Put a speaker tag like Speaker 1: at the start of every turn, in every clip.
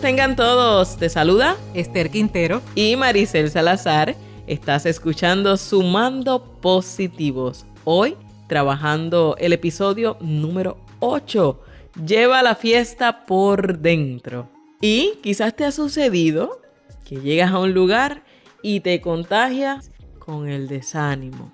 Speaker 1: Saludos tengan todos. Te saluda
Speaker 2: Esther Quintero
Speaker 1: y Maricel Salazar. Estás escuchando Sumando Positivos. Hoy trabajando el episodio número 8. Lleva la fiesta por dentro. Y quizás te ha sucedido que llegas a un lugar y te contagias con el desánimo,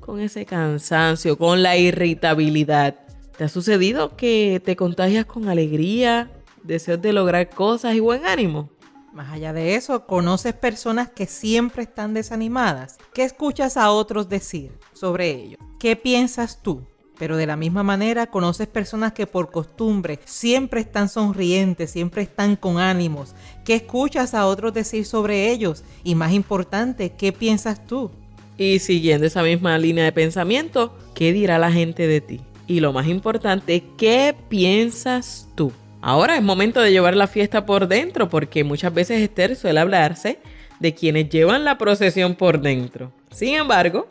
Speaker 1: con ese cansancio, con la irritabilidad. ¿Te ha sucedido que te contagias con alegría, deseos de lograr cosas y buen ánimo?
Speaker 2: Más allá de eso, ¿conoces personas que siempre están desanimadas? ¿Qué escuchas a otros decir sobre ello? ¿Qué piensas tú? Pero de la misma manera conoces personas que por costumbre siempre están sonrientes, siempre están con ánimos. ¿Qué escuchas a otros decir sobre ellos? Y más importante, ¿qué piensas tú?
Speaker 1: Y siguiendo esa misma línea de pensamiento, ¿qué dirá la gente de ti? Y lo más importante, ¿qué piensas tú? Ahora es momento de llevar la fiesta por dentro, porque muchas veces Esther suele hablarse de quienes llevan la procesión por dentro. Sin embargo,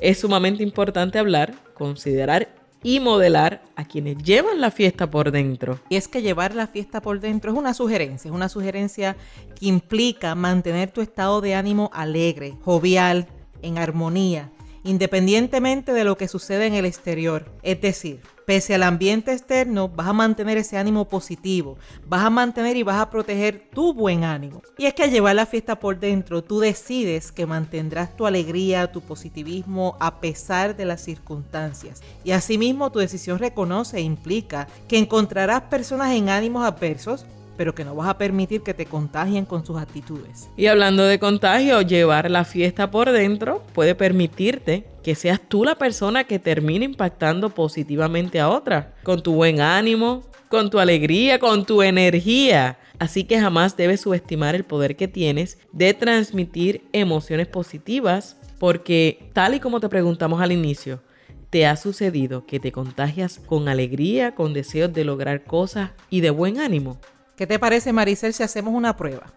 Speaker 1: es sumamente importante hablar, considerar y modelar a quienes llevan la fiesta por dentro.
Speaker 2: Y es que llevar la fiesta por dentro es una sugerencia, es una sugerencia que implica mantener tu estado de ánimo alegre, jovial, en armonía, independientemente de lo que sucede en el exterior. Es decir, pese al ambiente externo, vas a mantener ese ánimo positivo, vas a mantener y vas a proteger tu buen ánimo. Y es que al llevar la fiesta por dentro, tú decides que mantendrás tu alegría, tu positivismo a pesar de las circunstancias. Y asimismo tu decisión reconoce e implica que encontrarás personas en ánimos adversos pero que no vas a permitir que te contagien con sus actitudes.
Speaker 1: Y hablando de contagio, llevar la fiesta por dentro puede permitirte que seas tú la persona que termine impactando positivamente a otra, con tu buen ánimo, con tu alegría, con tu energía. Así que jamás debes subestimar el poder que tienes de transmitir emociones positivas, porque tal y como te preguntamos al inicio, ¿Te ha sucedido que te contagias con alegría, con deseos de lograr cosas y de buen ánimo?
Speaker 2: ¿Qué te parece, Maricel, si hacemos una prueba?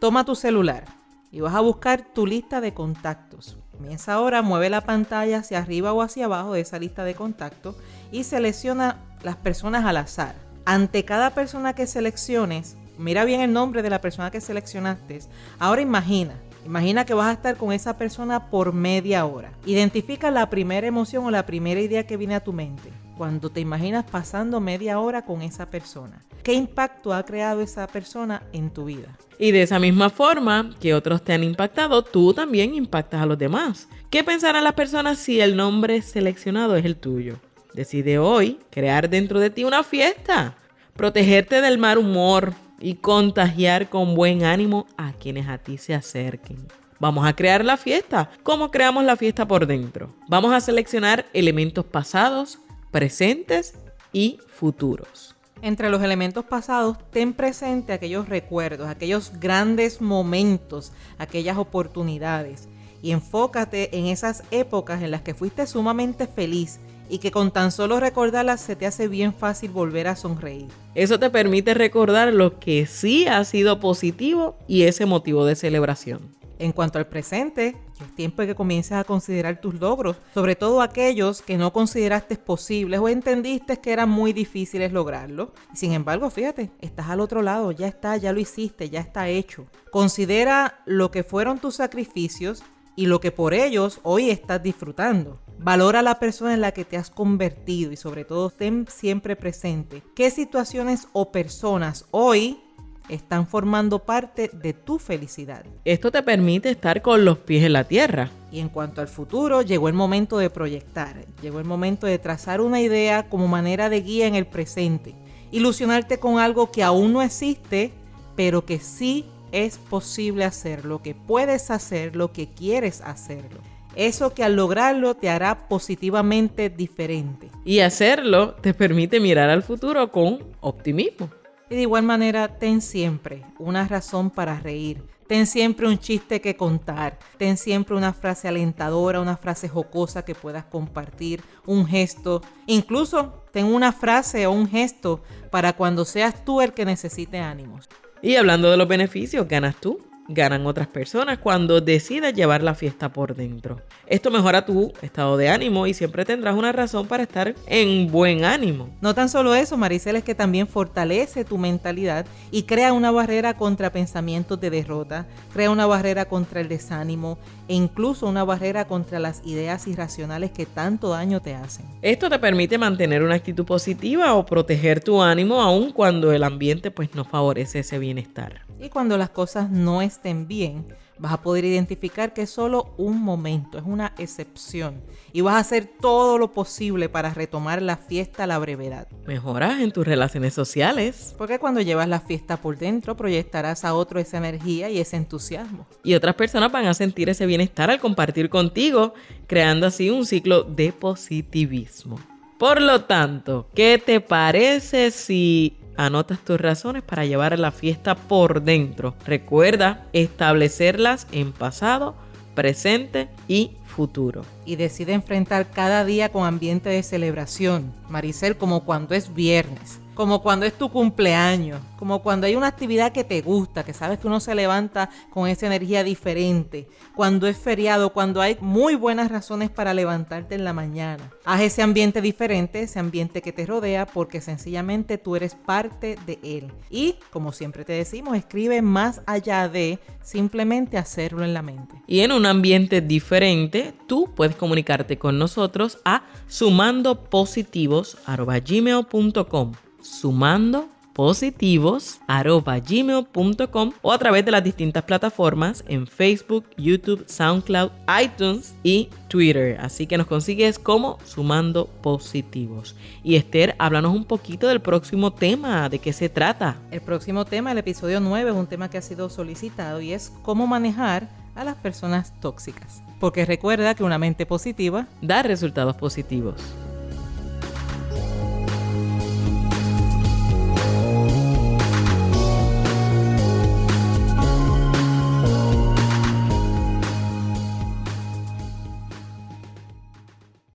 Speaker 2: Toma tu celular y vas a buscar tu lista de contactos. Comienza ahora, mueve la pantalla hacia arriba o hacia abajo de esa lista de contactos y selecciona las personas al azar. Ante cada persona que selecciones, mira bien el nombre de la persona que seleccionaste. Ahora imagina, imagina que vas a estar con esa persona por media hora. Identifica la primera emoción o la primera idea que viene a tu mente cuando te imaginas pasando media hora con esa persona. ¿Qué impacto ha creado esa persona en tu vida?
Speaker 1: Y de esa misma forma que otros te han impactado, tú también impactas a los demás. ¿Qué pensarán las personas si el nombre seleccionado es el tuyo? Decide hoy crear dentro de ti una fiesta, protegerte del mal humor y contagiar con buen ánimo a quienes a ti se acerquen. Vamos a crear la fiesta. ¿Cómo creamos la fiesta por dentro? Vamos a seleccionar elementos pasados, presentes y futuros.
Speaker 2: Entre los elementos pasados, ten presente aquellos recuerdos, aquellos grandes momentos, aquellas oportunidades y enfócate en esas épocas en las que fuiste sumamente feliz y que con tan solo recordarlas se te hace bien fácil volver a sonreír.
Speaker 1: Eso te permite recordar lo que sí ha sido positivo y ese motivo de celebración.
Speaker 2: En cuanto al presente, es tiempo de que comiences a considerar tus logros, sobre todo aquellos que no consideraste posibles o entendiste que eran muy difíciles lograrlo. Sin embargo, fíjate, estás al otro lado, ya está, ya lo hiciste, ya está hecho. Considera lo que fueron tus sacrificios y lo que por ellos hoy estás disfrutando. Valora a la persona en la que te has convertido y sobre todo ten siempre presente qué situaciones o personas hoy están formando parte de tu felicidad.
Speaker 1: Esto te permite estar con los pies en la tierra.
Speaker 2: Y en cuanto al futuro, llegó el momento de proyectar, llegó el momento de trazar una idea como manera de guía en el presente, ilusionarte con algo que aún no existe, pero que sí es posible hacerlo, que puedes hacerlo, que quieres hacerlo. Eso que al lograrlo te hará positivamente diferente.
Speaker 1: Y hacerlo te permite mirar al futuro con optimismo.
Speaker 2: Y de igual manera, ten siempre una razón para reír. Ten siempre un chiste que contar. Ten siempre una frase alentadora, una frase jocosa que puedas compartir, un gesto. Incluso ten una frase o un gesto para cuando seas tú el que necesite ánimos.
Speaker 1: Y hablando de los beneficios, ganas tú ganan otras personas cuando decides llevar la fiesta por dentro. Esto mejora tu estado de ánimo y siempre tendrás una razón para estar en buen ánimo.
Speaker 2: No tan solo eso, Maricel, es que también fortalece tu mentalidad y crea una barrera contra pensamientos de derrota, crea una barrera contra el desánimo e incluso una barrera contra las ideas irracionales que tanto daño te hacen.
Speaker 1: Esto te permite mantener una actitud positiva o proteger tu ánimo aun cuando el ambiente pues no favorece ese bienestar.
Speaker 2: Y cuando las cosas no estén bien, vas a poder identificar que es solo un momento, es una excepción. Y vas a hacer todo lo posible para retomar la fiesta a la brevedad.
Speaker 1: Mejoras en tus relaciones sociales.
Speaker 2: Porque cuando llevas la fiesta por dentro, proyectarás a otro esa energía y ese entusiasmo.
Speaker 1: Y otras personas van a sentir ese bienestar al compartir contigo, creando así un ciclo de positivismo. Por lo tanto, ¿qué te parece si Anotas tus razones para llevar la fiesta por dentro. Recuerda establecerlas en pasado, presente y futuro.
Speaker 2: Y decide enfrentar cada día con ambiente de celebración, Maricel, como cuando es viernes como cuando es tu cumpleaños, como cuando hay una actividad que te gusta, que sabes que uno se levanta con esa energía diferente, cuando es feriado, cuando hay muy buenas razones para levantarte en la mañana. Haz ese ambiente diferente, ese ambiente que te rodea, porque sencillamente tú eres parte de él. Y, como siempre te decimos, escribe más allá de simplemente hacerlo en la mente.
Speaker 1: Y en un ambiente diferente, tú puedes comunicarte con nosotros a sumandopositivos.gmail.com sumando positivos gmail.com o a través de las distintas plataformas en Facebook, YouTube, SoundCloud, iTunes y Twitter. Así que nos consigues como sumando positivos. Y Esther, háblanos un poquito del próximo tema, de qué se trata.
Speaker 2: El próximo tema, el episodio 9, es un tema que ha sido solicitado y es cómo manejar a las personas tóxicas. Porque recuerda que una mente positiva
Speaker 1: da resultados positivos.